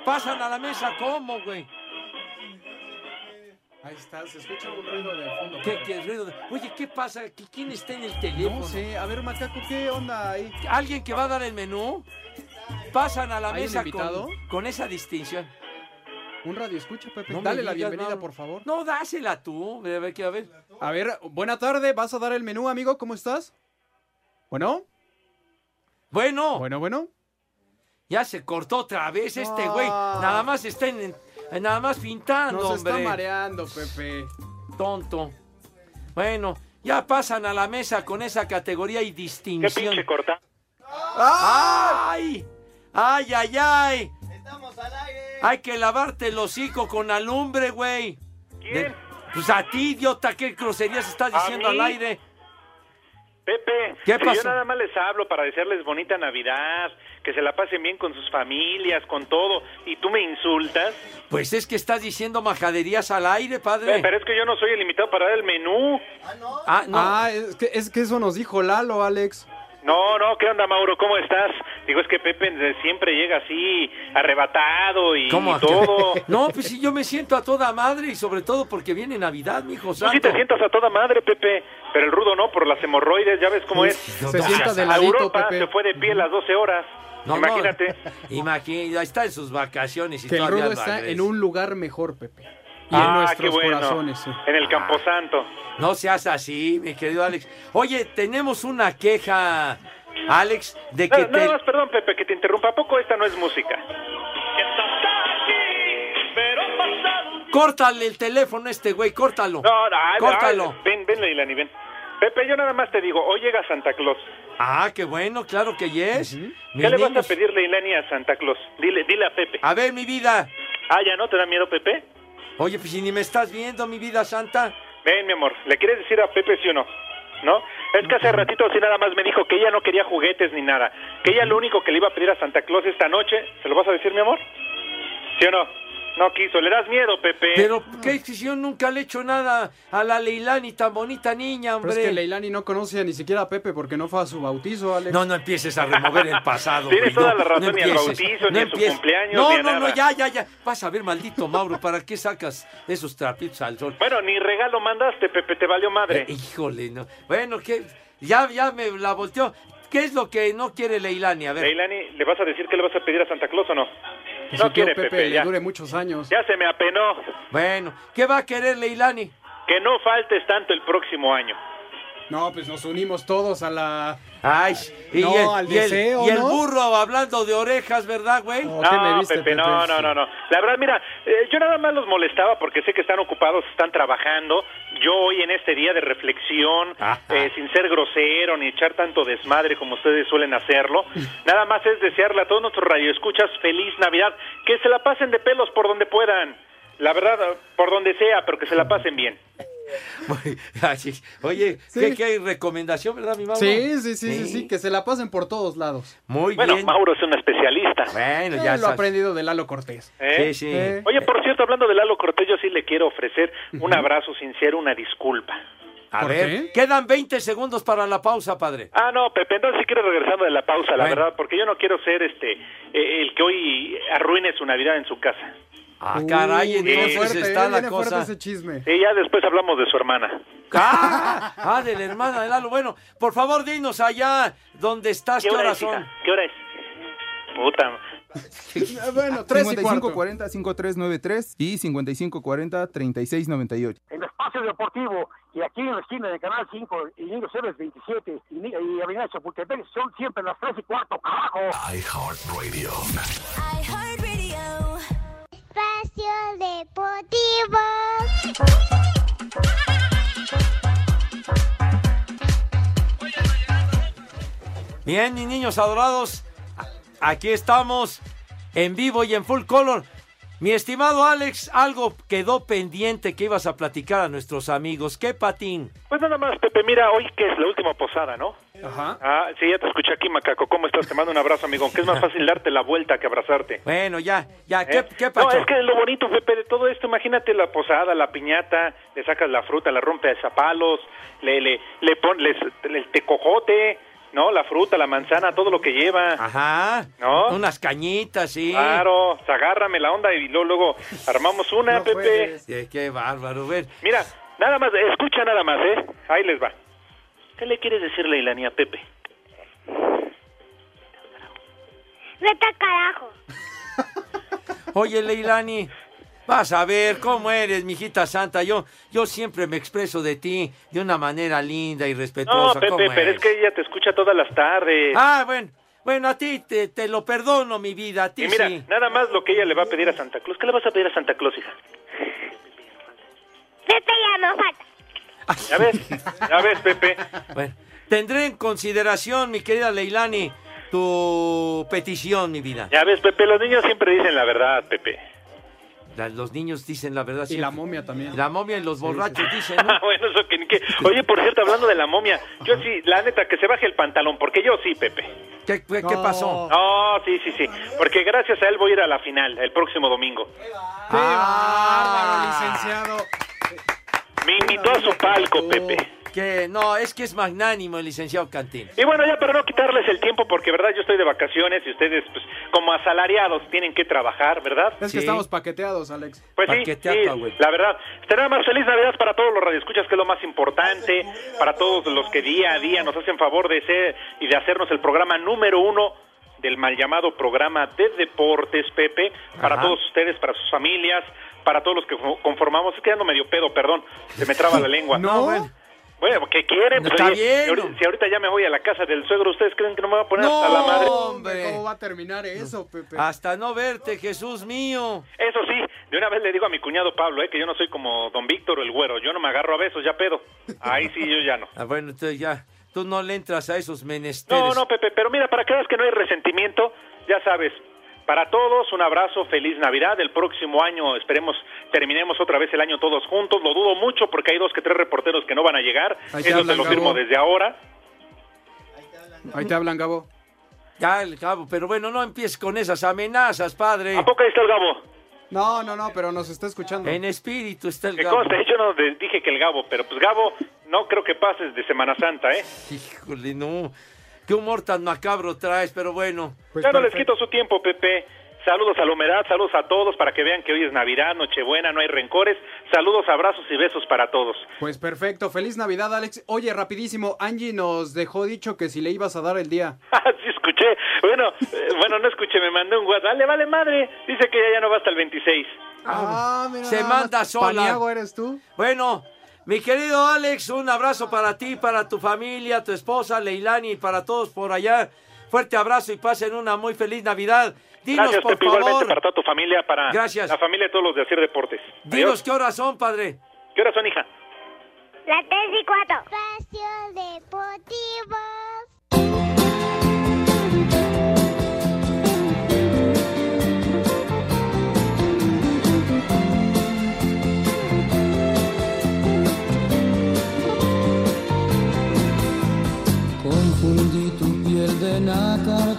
Pasan a la mesa, ¿cómo, güey? Ahí está, se escucha un ruido de fondo. ¿Qué, qué ruido? de- Oye, ¿qué pasa? ¿Qui- ¿Quién está en el teléfono? No sé, a ver, Macaco, ¿qué onda ahí? ¿Alguien que va a dar el menú? Pasan a la ¿Hay un mesa invitado? con, con esa distinción. Un radio escucha, Pepe. No Dale la bienvenida, no. por favor. No, dásela tú. A ver, a ver. A ver, buena tarde, ¿vas a dar el menú, amigo? ¿Cómo estás? Bueno, Bueno, bueno, bueno. ya se cortó otra vez este güey. Ah. Nada más está en- nada más pintando, Nos hombre. está mareando, Pepe. Tonto. Bueno, ya pasan a la mesa con esa categoría y ¿Qué distinción. pinche corta? ¡Ay! ¡Ay, ay, ay! Hay que lavarte el hocico con alumbre, güey. ¿Quién? De- Pues a ti, idiota, ¿qué groserías estás ¿A diciendo al aire? Pepe, ¿Qué pasó? yo nada más les hablo para desearles bonita Navidad, que se la pasen bien con sus familias, con todo, y tú me insultas. Pues es que estás diciendo majaderías al aire, padre. Pero es que yo no soy el invitado para dar el menú. Ah, no. Ah, es que, es que eso nos dijo Lalo, Alex. No, no, ¿qué onda, Mauro? ¿Cómo estás? Digo, es que Pepe siempre llega así, arrebatado y ¿Cómo? todo. No, pues sí, yo me siento a toda madre y sobre todo porque viene Navidad, mi hijo Tú sí santo. te sientas a toda madre, Pepe, pero el rudo no, por las hemorroides, ya ves cómo es. Se sienta de a ladito, Europa Pepe. se fue de pie las 12 horas. No, no, Imagínate. Imagínate, está en sus vacaciones y Que el todavía rudo no está en un lugar mejor, Pepe. Y ah, en qué nuestros bueno. corazones, sí. En el Camposanto. No seas así, mi querido Alex. Oye, tenemos una queja, Alex, de que No, te... más, perdón, Pepe, que te interrumpa. ¿A poco esta no es música? Córtale el teléfono a este güey, córtalo. No, no, Córtalo. ay, ven, ven, Leilani, ven. Pepe, yo nada más te digo, hoy llega Santa Claus. Ah, qué bueno, claro que yes. Mis ¿Qué le vas a pedir, Leilani, a Santa Claus? Dile, dile a Pepe. A ver, mi vida. Ah, ¿ya no te da miedo, Pepe? Oye, pues si ni me estás viendo, mi vida santa. Ven, mi amor, ¿le quieres decir a Pepe sí o no? ¿No? Es que hace ratito así nada más me dijo que ella no quería juguetes ni nada. Que ella lo único que le iba a pedir a Santa Claus esta noche, ¿se lo vas a decir, mi amor? ¿Sí o no? No quiso, le das miedo, Pepe. Pero, ¿qué si yo nunca le he hecho nada a la Leilani, tan bonita niña, hombre? Pero es que Leilani no conoce ni siquiera a Pepe porque no fue a su bautizo, Alex. No, no empieces a remover el pasado. Tienes toda no, la razón, no ni al empieces, bautizo, ni a su cumpleaños, No, ni a no, no, ya, ya, ya. Vas a ver, maldito Mauro, ¿para qué sacas esos trapitos al sol? Bueno, ni regalo mandaste, Pepe, te valió madre. Eh, híjole, no. Bueno, que ya, ya me la volteó. ¿Qué es lo que no quiere Leilani? A ver. Leilani, ¿le vas a decir que le vas a pedir a Santa Claus o no? Que no tío quiere, Pepe, Pepe, le dure muchos años. Ya se me apenó. Bueno, ¿qué va a querer Leilani? Que no faltes tanto el próximo año. No, pues nos unimos todos a la... Ay, y, No, el, al y el- deseo, y el ¿no? burro hablando de orejas, ¿verdad, güey? No, Pepe, no, no, no, no. La verdad, mira, eh, yo nada más los molestaba porque sé que están ocupados, están trabajando. Yo hoy en este día de reflexión, eh, sin ser grosero ni echar tanto desmadre como ustedes suelen hacerlo, nada más es desearle a todos nuestros radioescuchas feliz Navidad, que se la pasen de pelos por donde puedan. La verdad, por donde sea, pero que se la pasen bien. Oye, ¿qué, qué recomendación, verdad, mi Mauro? Sí, sí, sí, sí, sí, que se la pasen por todos lados. Muy Bueno, bien. Mauro es un especialista. Bueno, Eh, ya lo ha aprendido de Lalo Cortés. ¿Eh? Sí, sí. Eh. Oye, por cierto, hablando de Lalo Cortés, yo sí le quiero ofrecer un abrazo sincero, una disculpa. A ¿Por ver, qué? quedan 20 segundos para la pausa, padre. Ah, no, Pepe, entonces si quieres regresando de la pausa, la Bueno. verdad, porque yo no quiero ser este eh, el que hoy arruine su Navidad en su casa. Ah, caray, entonces fuerte, está eh, la cosa. ese chisme. Y ya después hablamos de su hermana. Ah, ah, de la hermana de Lalo. Bueno, por favor, dinos allá dónde estás, qué, horas es, son. ¿Qué hora es? Puta. Eh, Bueno, tres y cuarto. 5540-5393 y 5540-3698. En Espacio Deportivo y aquí en la esquina de Canal 5 y Niño Ceres 27 y, y Avenida Chapultepec son siempre las 3 y cuarto, carajo. iHeartRadio. Espacio Bien, mis niños adorados, aquí estamos en vivo y en full color. Mi estimado Alex, algo quedó pendiente que ibas a platicar a nuestros amigos. ¿Qué patín? Pues nada más, Pepe, mira, hoy que es la última posada, ¿no? Ajá. Ah, sí, ya te escuché aquí, Macaco. ¿Cómo estás? Te mando un abrazo, amigo. Que es más fácil darte la vuelta que abrazarte. Bueno, ya, ya, ¿qué, ¿Eh? qué No, es que lo bonito, Pepe, de todo esto, imagínate la posada, la piñata, le sacas la fruta, la rompes a palos, le, le, le pones el tecojote, ¿no? La fruta, la manzana, todo lo que lleva. Ajá. ¿No? Unas cañitas, sí. Claro, pues, agárrame la onda y luego, luego armamos una, No Pepe. Sí, qué bárbaro, ven. Mira, nada más, escucha nada más, ¿eh? Ahí les va. ¿Qué le quieres decir, Leilani, a Pepe? Vete a carajo. Oye, Leilani, vas a ver cómo eres, mijita santa. Yo, yo siempre me expreso de ti de una manera linda y No, respetuosa. Pepe, ¿cómo pero eres? es que ella te escucha todas las tardes. Ah, bueno, bueno, a ti te, te lo perdono, mi vida, a ti y mira, sí. nada más lo que ella le va a pedir a Santa Claus. ¿Qué le vas a pedir a Santa Claus, hija? Pepe ya no falta. ¿Ya ves? ¿Ya ves, Pepe? Bueno, tendré en consideración, mi querida Leilani, tu petición, mi vida. Ya ves, Pepe, los niños siempre dicen la verdad, Pepe. La- los niños dicen la verdad. Y la momia también. La momia y los borrachos dicen, ¿no? Ah, bueno, eso que ni qué. Oye, por cierto, hablando de la momia, yo sí, la neta, que se baje el pantalón, porque yo sí, Pepe. ¿Qué, qué- qué No. pasó? No, sí, sí, sí. Porque gracias a él voy a ir a la final el próximo domingo. ¡Qué bárbaro, licenciado! Me invitó a su palco, Pepe. Que no, es que es magnánimo el licenciado Cantín. Y bueno, ya para no quitarles el tiempo, porque verdad yo estoy de vacaciones y ustedes, pues, como asalariados, tienen que trabajar, ¿verdad? Es Sí. que estamos paqueteados, Alex. Pues sí, Paqueteata, sí, güey. la verdad. Nada más feliz Navidad para todos los radioescuchas, que es lo más importante, para todos los que día a día nos hacen favor de ser y de hacernos el programa número uno del mal llamado programa de deportes, Pepe, para Ajá. todos ustedes, para sus familias, para todos los que co- conformamos, es que ando medio pedo, perdón, se me traba la lengua. No, bueno. Bueno, ¿qué quieren? Está oye, bien. si ahorita- Si ahorita ya me voy a la casa del suegro, ¿ustedes creen que no me va a poner No, hasta la madre? hombre. ¿Cómo va a terminar eso, Pepe? Hasta no verte, Jesús mío. Eso sí, de una vez le digo a mi cuñado Pablo, eh, que yo no soy como don Víctor o el güero, yo no me agarro a besos, ya pedo. Ahí sí, yo ya no. Ah, bueno, entonces ya, tú no le entras a esos menesteres. No, no, Pepe, pero mira, para que veas que no hay resentimiento, ya sabes, para todos un abrazo, feliz Navidad, el próximo año esperemos terminemos otra vez el año todos juntos, lo dudo mucho porque hay dos que tres reporteros que no van a llegar, Ahí te eso hablan, te lo firmo Gabo. desde ahora. Ahí te hablan, Gabo. Ya, el cabo, pero bueno, no empieces con esas amenazas, padre. ¿A poco ahí está el Gabo? No, no, no, pero nos está escuchando. En espíritu está el Que Gabo. conste, yo no de- dije que el Gabo, pero pues Gabo, no creo que pases de Semana Santa, ¿eh? Híjole, no. Qué humor tan macabro traes, pero bueno. ya no les quito su tiempo, Pepe. Saludos a la humedad, saludos a todos para que vean que hoy es Navidad, Nochebuena, no hay rencores. Saludos, abrazos y besos para todos. Pues perfecto, feliz Navidad, Alex. Oye, rapidísimo, Angie nos dejó dicho que si le ibas a dar el día. sí, escuché. Bueno, eh, bueno, no escuché, me mandó un WhatsApp. Dale, vale madre. Dice que ya, ya no va hasta el 26. Ah, mira. Se manda sola. Eres tú. Bueno, mi querido Alex, un abrazo para ti, para tu familia, tu esposa, Leilani y para todos por allá. Fuerte abrazo y pasen una muy feliz Navidad. Dinos, Gracias, por Pepe, igualmente favor, para toda tu familia, para Gracias. la familia de todos los de Hacer Deportes. dinos qué horas son, padre. ¿Qué horas son, hija? Las 3 y 4. Espacio Deportivo.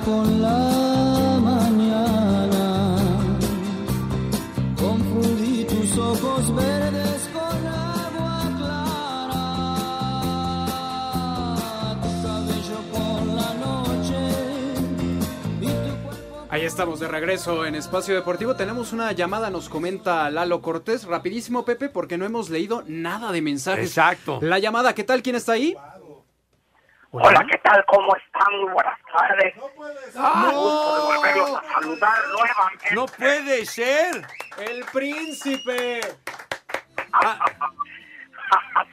Con la mañana. Confundí tus ojos verdes con agua clara. Tu cabello con la noche. Ahí estamos de regreso en Espacio Deportivo. Tenemos una llamada, nos comenta Lalo Cortés. Rapidísimo, Pepe, porque no hemos leído nada de mensajes. Exacto. La llamada, ¿qué tal? ¿Quién está ahí? Hola, ¿qué tal? ¿Cómo están? Muy buenas tardes. ¡Ah! Un gusto de volverlos a saludar nuevamente. No puede ser. El príncipe. es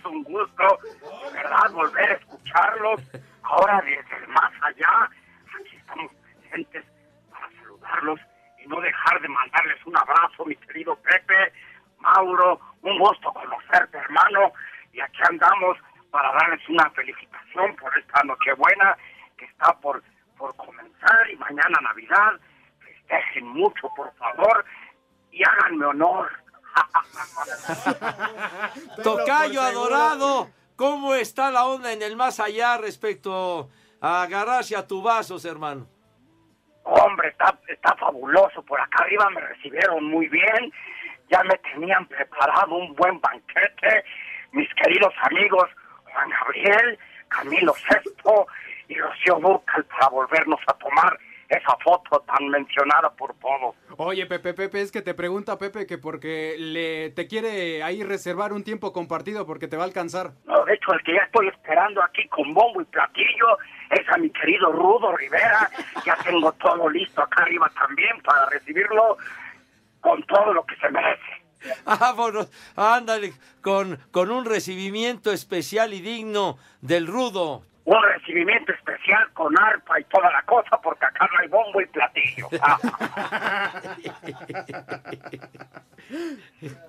un gusto, de verdad, volver a escucharlos. Ahora desde el más allá, aquí estamos presentes para saludarlos y no dejar de mandarles un abrazo, mi querido Pepe, Mauro, un gusto conocerte, hermano. Y aquí andamos para darles una felicitación por esta Nochebuena que está por, por comenzar y mañana Navidad. Festejen mucho, por favor, y háganme honor. Tocayo adorado, ¿cómo está la onda en el más allá respecto a agarrarse a tu vasos, hermano? Hombre, está, está fabuloso. Por acá arriba me recibieron muy bien. Ya me tenían preparado un buen banquete. Mis queridos amigos Juan Gabriel, Camilo Sesto y Rocío Durcal para volvernos a tomar esa foto tan mencionada por todos. Oye, Pepe, Pepe, es que te pregunta Pepe que porque le te quiere ahí reservar un tiempo compartido porque te va a alcanzar. No, de hecho, el que ya estoy esperando aquí con bombo y platillo es a mi querido Rudo Rivera. Ya tengo todo listo acá arriba también para recibirlo con todo lo que se merece. Vámonos, ándale, con, con un recibimiento especial y digno del rudo. Un recibimiento especial con arpa y toda la cosa, porque acá no hay bombo y platillo. Ah.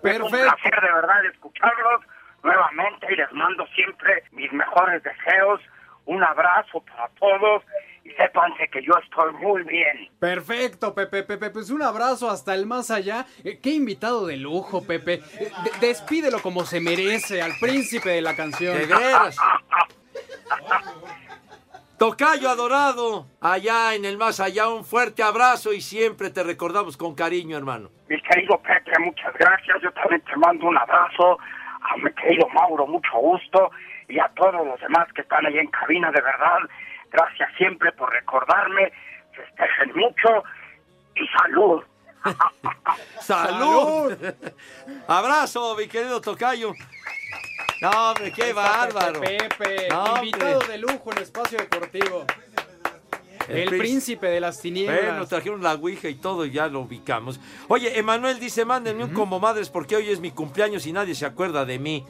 Es un placer de verdad escucharlos nuevamente y les mando siempre mis mejores deseos. Un abrazo para todos sépanse que yo estoy muy bien. Perfecto, Pepe, Pepe, pues un abrazo hasta el más allá. Eh, qué invitado de lujo, Pepe. Eh, de- despídelo como se merece al príncipe de la canción. De veras. Tocayo adorado, allá en el más allá, un fuerte abrazo y siempre te recordamos con cariño, hermano. Mi querido Pepe, muchas gracias. Yo también te mando un abrazo. A mi querido Mauro, mucho gusto. Y a todos los demás que están ahí en cabina, de verdad. Gracias siempre por recordarme. Festejen mucho. Y salud. ¡Salud! Abrazo, mi querido Tocayo. No, hombre, qué bárbaro. Pepe, hombre. invitado de lujo en Espacio Deportivo. El, príncipe. príncipe de las tinieblas. Bueno, trajeron la ouija y todo y ya lo ubicamos. Oye, Emanuel dice, mándenme un como madres porque hoy es mi cumpleaños y nadie se acuerda de mí.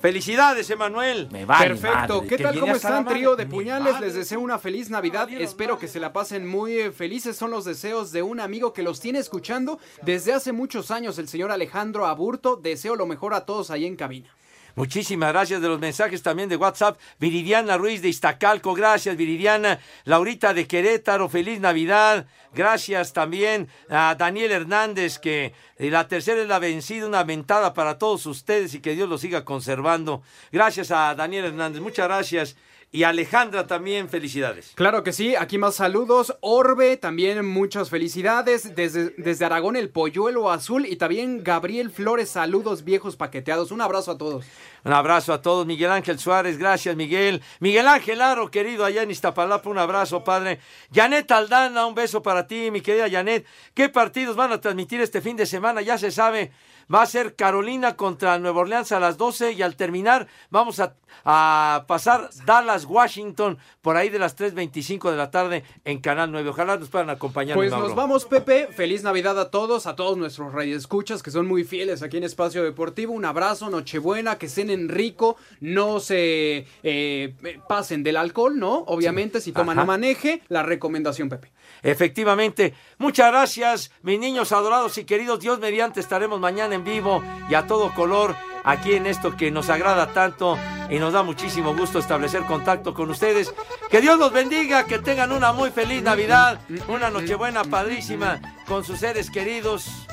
Felicidades, Emanuel. Me Perfecto, ¿qué tal? ¿Cómo están, trío de puñales? Les deseo una feliz Navidad. Espero que se la pasen muy eh, felices. Son los deseos de un amigo que los tiene escuchando desde hace muchos años, el señor Alejandro Aburto. Deseo lo mejor a todos ahí en cabina. Muchísimas gracias de los mensajes también de WhatsApp. Viridiana Ruiz de Iztacalco, gracias Viridiana. Laurita de Querétaro, feliz Navidad. Gracias también a Daniel Hernández, que eh, la tercera es la vencida, una ventada para todos ustedes y que Dios los siga conservando. Gracias a Daniel Hernández, muchas gracias. Y Alejandra también, felicidades. Claro que sí, aquí más saludos. Orbe, también muchas felicidades. Desde, desde Aragón, el polluelo azul. Y también Gabriel Flores, saludos viejos paqueteados. Un abrazo a todos. Un abrazo a todos. Miguel Ángel Suárez, gracias Miguel. Miguel Ángel Aro, querido, allá en Iztapalapa, un abrazo, padre. Janet Aldana, un beso para ti, mi querida Janet. ¿Qué partidos van a transmitir este fin de semana? Ya se sabe. Va a ser Carolina contra Nueva Orleans a las 12 y al terminar vamos a, a pasar Dallas, Washington, por ahí de las 3.25 de la tarde en Canal 9. Ojalá nos puedan acompañar. Pues Mauro. nos vamos, Pepe. Feliz Navidad a todos, a todos nuestros escuchas que son muy fieles aquí en Espacio Deportivo. Un abrazo, Nochebuena, que cenen rico, no se eh, pasen del alcohol, ¿no? Obviamente, si toman no maneje. La recomendación, Pepe. Efectivamente. Muchas gracias, mis niños adorados y queridos. Dios mediante estaremos mañana en vivo y a todo color aquí en esto que nos agrada tanto y nos da muchísimo gusto establecer contacto con ustedes. Que Dios los bendiga, que tengan una muy feliz Navidad, una Nochebuena padrísima con sus seres queridos.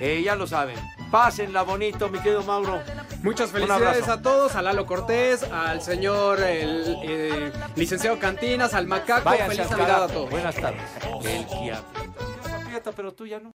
Eh, ya lo saben. Pásenla bonito, mi querido Mauro. Muchas felicidades a todos, a Lalo Cortés, al señor el, eh, licenciado Cantinas, al Macaco. Váyanse Feliz Navidad a todos. Buenas tardes. El pero tú ya no.